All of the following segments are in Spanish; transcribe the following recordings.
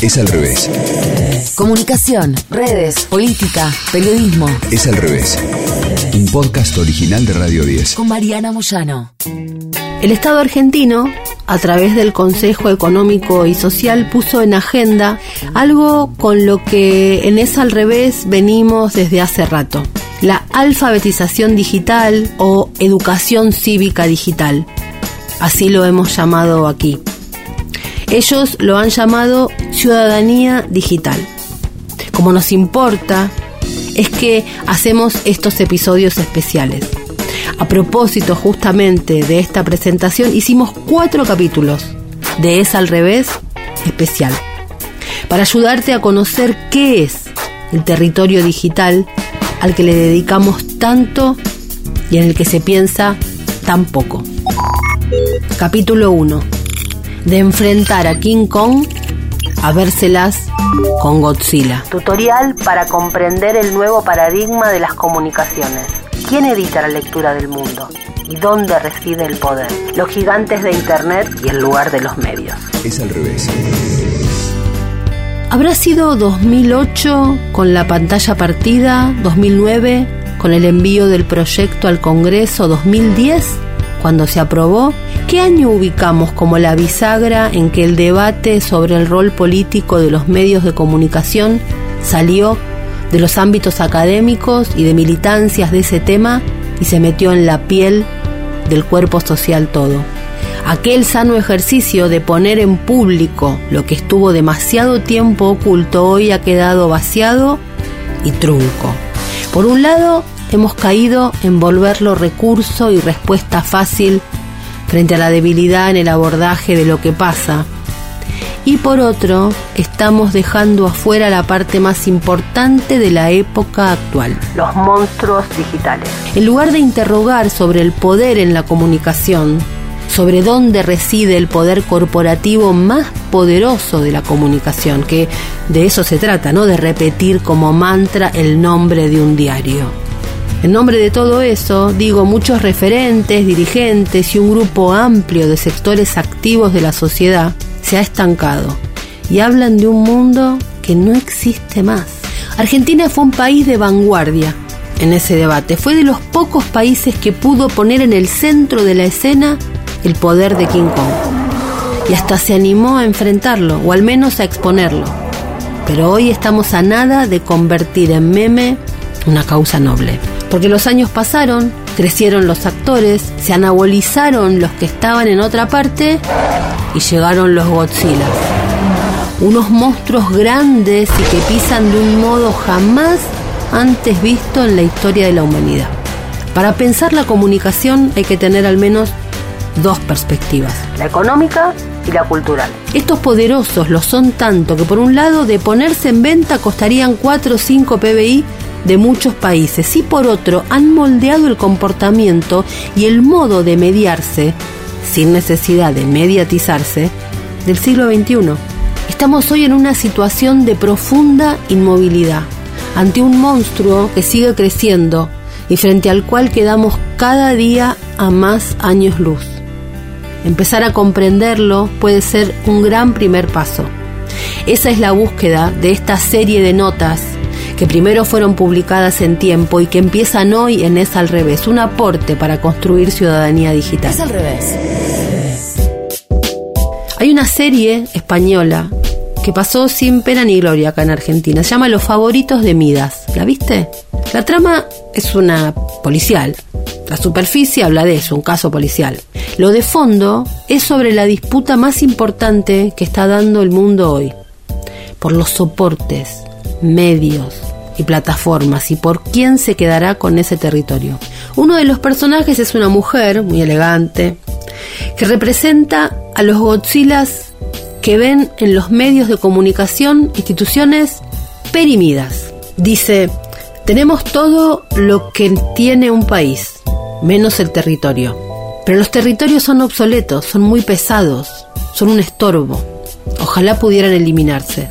Es al revés. Comunicación, redes, política, periodismo. Es al revés. Un podcast original de Radio 10. Con Mariana Moyano. El Estado argentino, a través del Consejo Económico y Social, puso en agenda algo con lo que en Es al revés venimos desde hace rato. La alfabetización digital o educación cívica digital. Así lo hemos llamado aquí. Ellos lo han llamado ciudadanía digital. Como nos importa, es que hacemos estos episodios especiales. A propósito justamente de esta presentación, hicimos cuatro capítulos de Es al revés especial, para ayudarte a conocer qué es el territorio digital al que le dedicamos tanto y en el que se piensa tan poco. Capítulo 1 de enfrentar a King Kong a vérselas con Godzilla. Tutorial para comprender el nuevo paradigma de las comunicaciones. ¿Quién edita la lectura del mundo? ¿Y dónde reside el poder? Los gigantes de Internet y el lugar de los medios. Es al revés. ¿Habrá sido 2008 con la pantalla partida? ¿2009 con el envío del proyecto al Congreso? ¿2010 cuando se aprobó? ¿Qué año ubicamos como la bisagra en que el debate sobre el rol político de los medios de comunicación salió de los ámbitos académicos y de militancias de ese tema y se metió en la piel del cuerpo social todo? Aquel sano ejercicio de poner en público lo que estuvo demasiado tiempo oculto hoy ha quedado vaciado y trunco. Por un lado, hemos caído en volverlo recurso y respuesta fácil frente a la debilidad en el abordaje de lo que pasa. Y por otro, estamos dejando afuera la parte más importante de la época actual, los monstruos digitales. En lugar de interrogar sobre el poder en la comunicación, sobre dónde reside el poder corporativo más poderoso de la comunicación, que de eso se trata, ¿no? De repetir como mantra el nombre de un diario. En nombre de todo eso, digo, muchos referentes, dirigentes y un grupo amplio de sectores activos de la sociedad se ha estancado y hablan de un mundo que no existe más. Argentina fue un país de vanguardia en ese debate. Fue de los pocos países que pudo poner en el centro de la escena el poder de King Kong. Y hasta se animó a enfrentarlo, o al menos a exponerlo. Pero hoy estamos a nada de convertir en meme una causa noble. Porque los años pasaron, crecieron los actores, se anabolizaron los que estaban en otra parte y llegaron los Godzilla. Unos monstruos grandes y que pisan de un modo jamás antes visto en la historia de la humanidad. Para pensar la comunicación hay que tener al menos dos perspectivas, la económica y la cultural. Estos poderosos lo son tanto que por un lado de ponerse en venta costarían 4 o 5 PBI de muchos países y por otro han moldeado el comportamiento y el modo de mediarse, sin necesidad de mediatizarse, del siglo XXI. Estamos hoy en una situación de profunda inmovilidad, ante un monstruo que sigue creciendo y frente al cual quedamos cada día a más años luz. Empezar a comprenderlo puede ser un gran primer paso. Esa es la búsqueda de esta serie de notas que primero fueron publicadas en tiempo y que empiezan hoy en Es al revés, un aporte para construir ciudadanía digital. Es al revés. Hay una serie española que pasó sin pena ni gloria acá en Argentina. Se llama Los favoritos de Midas. ¿La viste? La trama es una policial. La superficie habla de eso, un caso policial. Lo de fondo es sobre la disputa más importante que está dando el mundo hoy. Por los soportes, medios, y plataformas y por quién se quedará con ese territorio. Uno de los personajes es una mujer muy elegante que representa a los Godzillas que ven en los medios de comunicación instituciones perimidas. Dice, tenemos todo lo que tiene un país, menos el territorio. Pero los territorios son obsoletos, son muy pesados, son un estorbo. Ojalá pudieran eliminarse.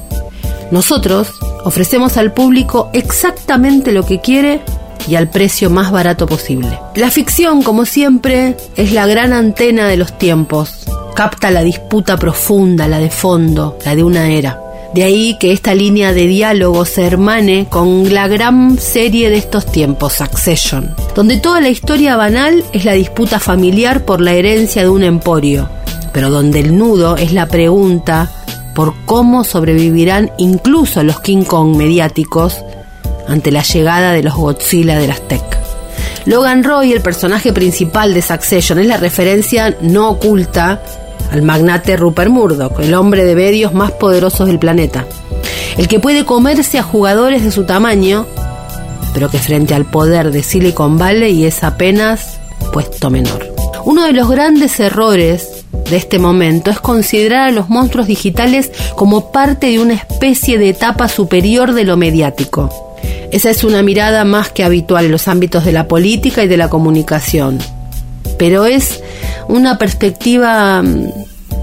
Nosotros ofrecemos al público exactamente lo que quiere y al precio más barato posible. La ficción, como siempre, es la gran antena de los tiempos. Capta la disputa profunda, la de fondo, la de una era. De ahí que esta línea de diálogo se hermane con la gran serie de estos tiempos, Succession, donde toda la historia banal es la disputa familiar por la herencia de un emporio, pero donde el nudo es la pregunta por cómo sobrevivirán incluso los King Kong mediáticos ante la llegada de los Godzilla de las Tech. Logan Roy, el personaje principal de Succession, es la referencia no oculta al magnate Rupert Murdoch, el hombre de medios más poderosos del planeta. El que puede comerse a jugadores de su tamaño, pero que frente al poder de Silicon Valley es apenas puesto menor. Uno de los grandes errores de este momento es considerar a los monstruos digitales como parte de una especie de etapa superior de lo mediático. Esa es una mirada más que habitual en los ámbitos de la política y de la comunicación. Pero es una perspectiva mm,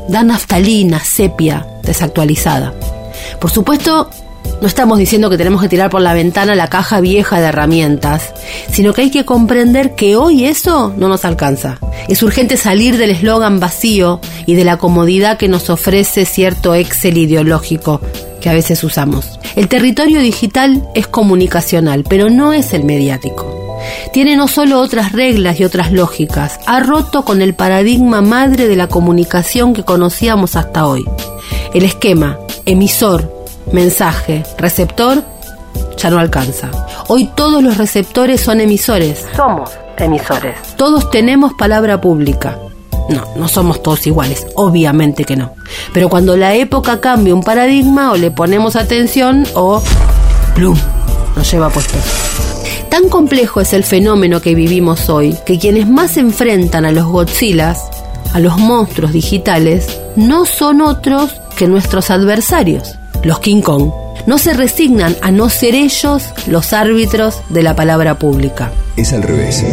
da naftalina, sepia, desactualizada. Por supuesto, no estamos diciendo que tenemos que tirar por la ventana la caja vieja de herramientas, sino que hay que comprender que hoy eso no nos alcanza. Es urgente salir del eslogan vacío y de la comodidad que nos ofrece cierto Excel ideológico que a veces usamos. El territorio digital es comunicacional, pero no es el mediático. Tiene no solo otras reglas y otras lógicas, ha roto con el paradigma madre de la comunicación que conocíamos hasta hoy. El esquema emisor, mensaje, receptor ya no alcanza. Hoy todos los receptores son emisores. Somos emisores. Todos tenemos palabra pública. No, no somos todos iguales, obviamente que no. Pero cuando la época cambia un paradigma, o le ponemos atención o ¡plum! nos lleva puesto. Tan complejo es el fenómeno que vivimos hoy que quienes más se enfrentan a los Godzillas, a los monstruos digitales, no son otros que nuestros adversarios, los King Kong. No se resignan a no ser ellos los árbitros de la palabra pública. Es al revés.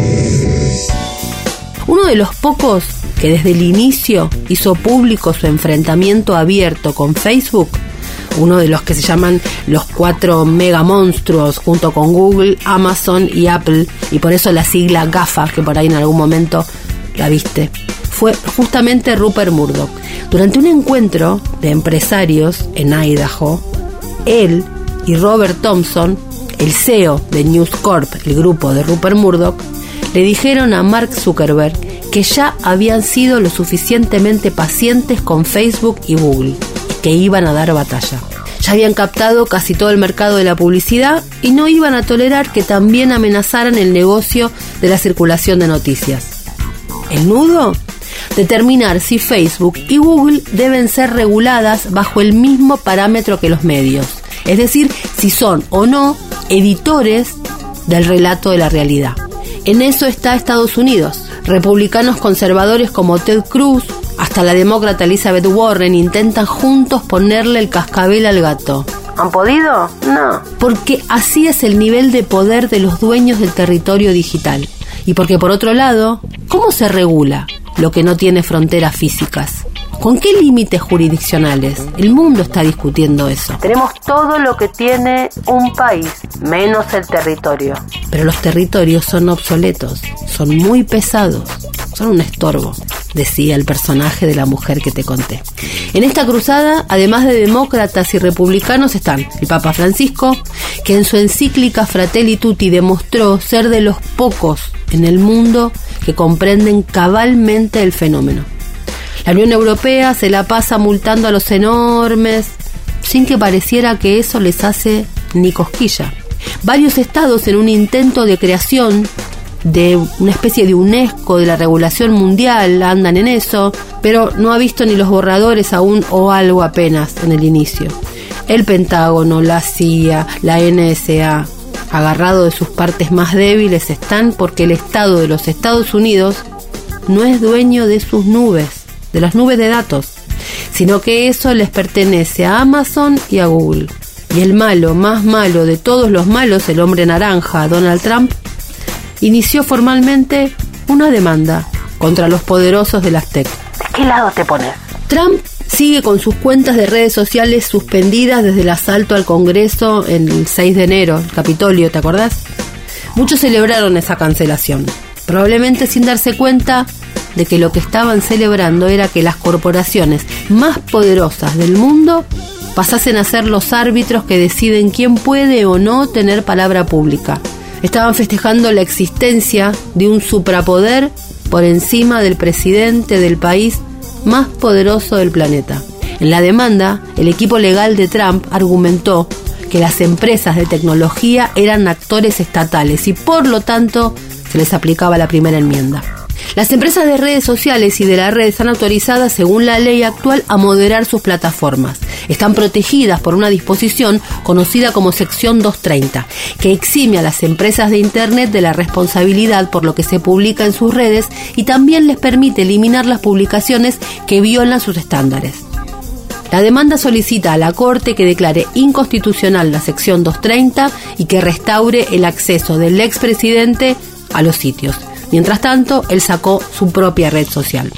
Uno de los pocos que desde el inicio hizo público su enfrentamiento abierto con Facebook uno de los que se llaman los cuatro mega monstruos junto con Google, Amazon y Apple, y por eso la sigla GAFA, que por ahí en algún momento la viste, fue justamente Rupert Murdoch. Durante un encuentro de empresarios en Idaho, él y Robert Thompson, el CEO de News Corp, el grupo de Rupert Murdoch, le dijeron a Mark Zuckerberg que ya habían sido lo suficientemente pacientes con Facebook y Google que iban a dar batalla. Ya habían captado casi todo el mercado de la publicidad y no iban a tolerar que también amenazaran el negocio de la circulación de noticias. ¿El nudo? Determinar si Facebook y Google deben ser reguladas bajo el mismo parámetro que los medios, es decir, si son o no editores del relato de la realidad. En eso está Estados Unidos. Republicanos conservadores como Ted Cruz, hasta la demócrata Elizabeth Warren intentan juntos ponerle el cascabel al gato. ¿Han podido? No. Porque así es el nivel de poder de los dueños del territorio digital. Y porque por otro lado, ¿cómo se regula lo que no tiene fronteras físicas? ¿Con qué límites jurisdiccionales? El mundo está discutiendo eso. Tenemos todo lo que tiene un país, menos el territorio. Pero los territorios son obsoletos, son muy pesados, son un estorbo decía el personaje de la mujer que te conté. En esta cruzada, además de demócratas y republicanos, están el Papa Francisco, que en su encíclica Fratelli Tutti demostró ser de los pocos en el mundo que comprenden cabalmente el fenómeno. La Unión Europea se la pasa multando a los enormes, sin que pareciera que eso les hace ni cosquilla. Varios estados en un intento de creación de una especie de UNESCO de la regulación mundial, andan en eso, pero no ha visto ni los borradores aún o algo apenas en el inicio. El Pentágono, la CIA, la NSA, agarrado de sus partes más débiles, están porque el Estado de los Estados Unidos no es dueño de sus nubes, de las nubes de datos, sino que eso les pertenece a Amazon y a Google. Y el malo, más malo de todos los malos, el hombre naranja, Donald Trump, inició formalmente una demanda contra los poderosos de las TEC. ¿De qué lado te pones? Trump sigue con sus cuentas de redes sociales suspendidas desde el asalto al Congreso el 6 de enero, el Capitolio, ¿te acordás? Muchos celebraron esa cancelación, probablemente sin darse cuenta de que lo que estaban celebrando era que las corporaciones más poderosas del mundo pasasen a ser los árbitros que deciden quién puede o no tener palabra pública. Estaban festejando la existencia de un suprapoder por encima del presidente del país más poderoso del planeta. En la demanda, el equipo legal de Trump argumentó que las empresas de tecnología eran actores estatales y por lo tanto se les aplicaba la primera enmienda. Las empresas de redes sociales y de la red están autorizadas, según la ley actual, a moderar sus plataformas. Están protegidas por una disposición conocida como sección 230, que exime a las empresas de Internet de la responsabilidad por lo que se publica en sus redes y también les permite eliminar las publicaciones que violan sus estándares. La demanda solicita a la Corte que declare inconstitucional la sección 230 y que restaure el acceso del expresidente a los sitios. Mientras tanto, él sacó su propia red social.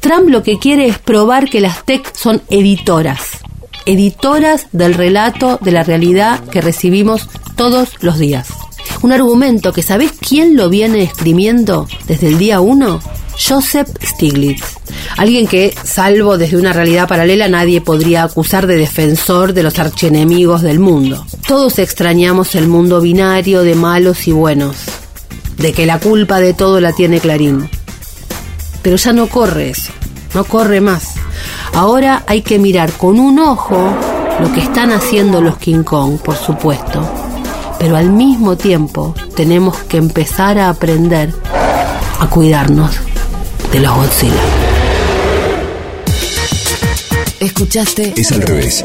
Trump lo que quiere es probar que las tech son editoras, editoras del relato de la realidad que recibimos todos los días. Un argumento que ¿sabés quién lo viene escribiendo desde el día 1? Joseph Stiglitz, alguien que, salvo desde una realidad paralela, nadie podría acusar de defensor de los archienemigos del mundo. Todos extrañamos el mundo binario de malos y buenos, de que la culpa de todo la tiene Clarín. Pero ya no corre eso, no corre más. Ahora hay que mirar con un ojo lo que están haciendo los King Kong, por supuesto, pero al mismo tiempo tenemos que empezar a aprender a cuidarnos de los Godzilla. Escuchaste Es al revés.